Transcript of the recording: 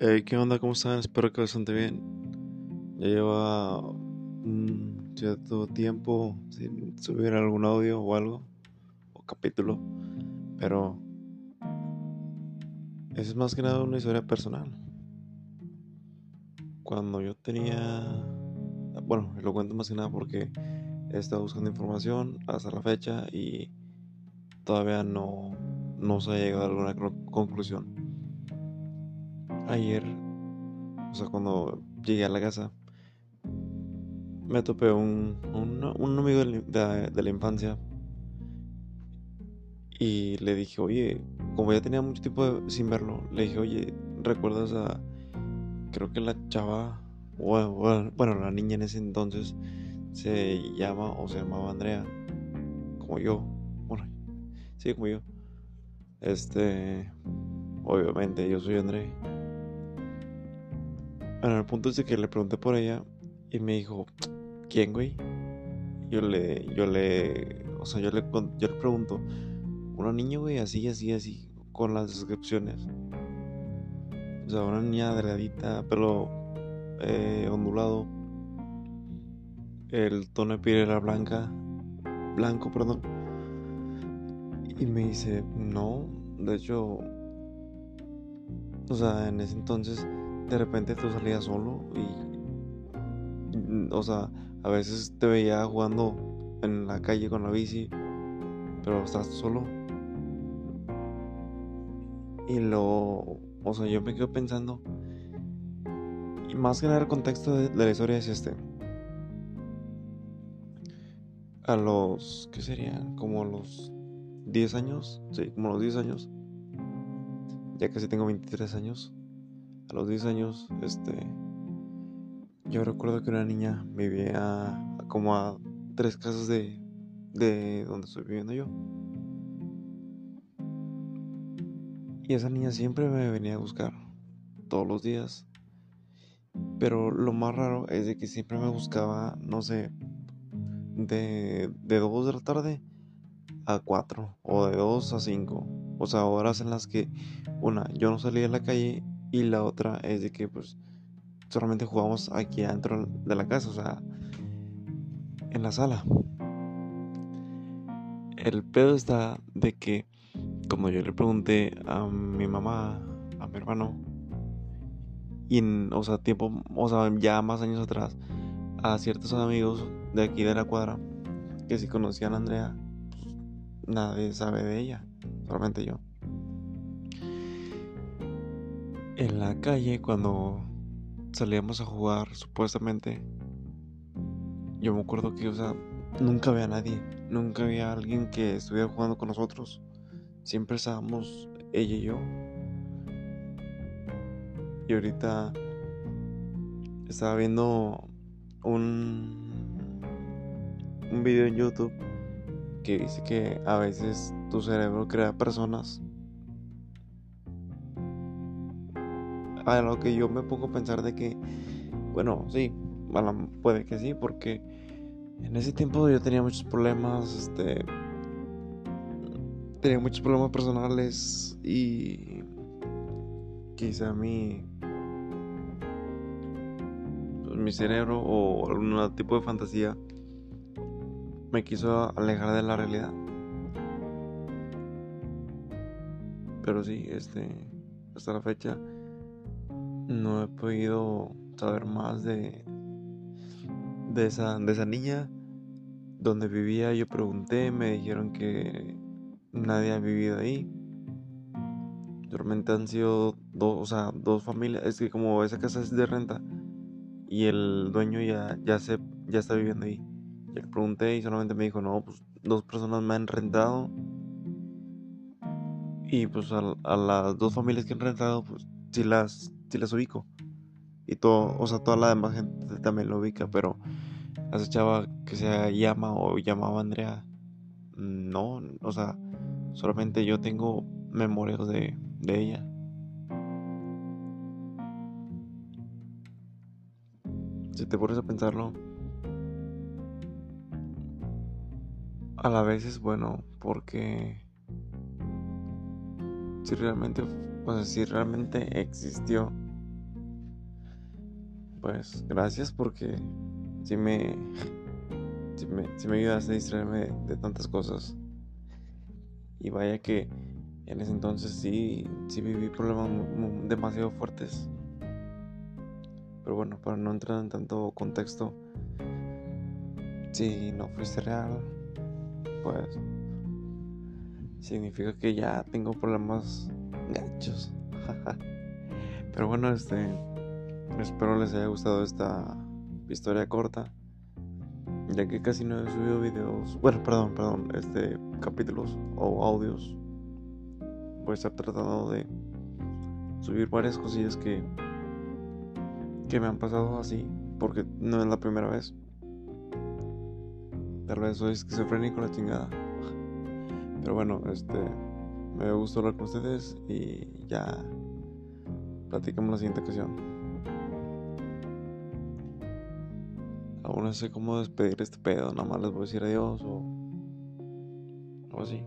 Hey, ¿qué onda? ¿Cómo están? Espero que bastante bien. Ya lleva un cierto tiempo sin subir algún audio o algo, o capítulo, pero es más que nada una historia personal. Cuando yo tenía, bueno, lo cuento más que nada porque he estado buscando información hasta la fecha y todavía no, no se ha llegado a alguna conclusión ayer, o sea, cuando llegué a la casa, me topé un, un, amigo de, la infancia y le dije, oye, como ya tenía mucho tiempo sin verlo, le dije, oye, ¿recuerdas a, creo que la chava, bueno, bueno, la niña en ese entonces se llama o se llamaba Andrea, como yo, bueno, sí, como yo. Este, obviamente yo soy André. Bueno, el punto es que le pregunté por ella y me dijo, ¿quién, güey? Yo le, yo le, o sea, yo le, yo le pregunto, una niña, güey, así, así, así, con las descripciones. O sea, una niña delgadita, pelo eh, ondulado, el tono de piel era blanca, blanco, perdón. Y me dice, no, de hecho, o sea, en ese entonces de repente tú salías solo y, mm, o sea, a veces te veía jugando en la calle con la bici, pero estás solo. Y lo, o sea, yo me quedo pensando, y más que nada el contexto de, la historia es este. A los, ¿qué serían? Como los 10 años, sí, como los 10 años. Ya casi tengo 23 años a los 10 años, este, yo recuerdo que una niña vivía como a tres casas de, de donde estoy viviendo yo. Y esa niña siempre me venía a buscar, todos los días. Pero lo más raro es de que siempre me buscaba, no sé, de, de 2 de la tarde a 4 o de 2 a 5. O sea, horas en las que, una, yo no salía a la calle y la otra es de que pues solamente jugamos aquí adentro de la casa, o sea, en la sala. El pedo está de que, como yo le pregunté a mi mamá, a mi hermano, y en, o sea, tiempo, o sea, ya más años atrás, a ciertos amigos de aquí de la cuadra, que si conocían a Andrea, pues, nadie sabe de ella, solamente yo. En la calle cuando salíamos a jugar supuestamente. Yo me acuerdo que o sea nunca había nadie nunca había alguien que estuviera jugando con nosotros. Siempre estábamos ella y yo. Y ahorita estaba viendo un un video en YouTube que dice que a veces tu cerebro crea personas a lo que yo me pongo a pensar de que, bueno, sí, puede que sí, porque en ese tiempo yo tenía muchos problemas, este, tenía muchos problemas personales y quizá mi, pues, mi cerebro o algún tipo de fantasía me quiso alejar de la realidad. Pero sí, este, hasta la fecha no he podido saber más de, de, esa, de esa niña. Donde vivía yo pregunté, me dijeron que nadie ha vivido ahí. Realmente han sido dos, o sea, dos familias. Es que como esa casa es de renta y el dueño ya, ya, se, ya está viviendo ahí. Yo le pregunté y solamente me dijo, no, pues dos personas me han rentado. Y pues a, a las dos familias que han rentado, pues sí las si las ubico. Y todo, o sea, toda la demás gente también lo ubica, pero esa chava que se llama o llamaba Andrea, no, o sea, solamente yo tengo memorias de, de ella. Si te pones a pensarlo, a la vez es bueno porque si realmente, sea, si realmente existió pues gracias porque si me, si me, si me ayudaste a distraerme de, tantas cosas. Y vaya que en ese entonces sí, sí viví problemas demasiado fuertes. Pero bueno, para no entrar en tanto contexto, si no fuiste real, pues significa que ya tengo problemas gachos. Pero bueno, este espero les haya gustado esta historia corta. Ya que casi no he subido videos. Bueno, perdón, perdón, este capítulos o audios. Voy a estar tratando de subir varias cosillas que que me han pasado así, porque no es la primera vez. Tal vez soy esquizofrénico la chingada. Pero bueno, este me gustó hablar con ustedes y ya platicamos la siguiente ocasión. Aún no sé cómo despedir este pedo, nada más les voy a decir adiós o algo así.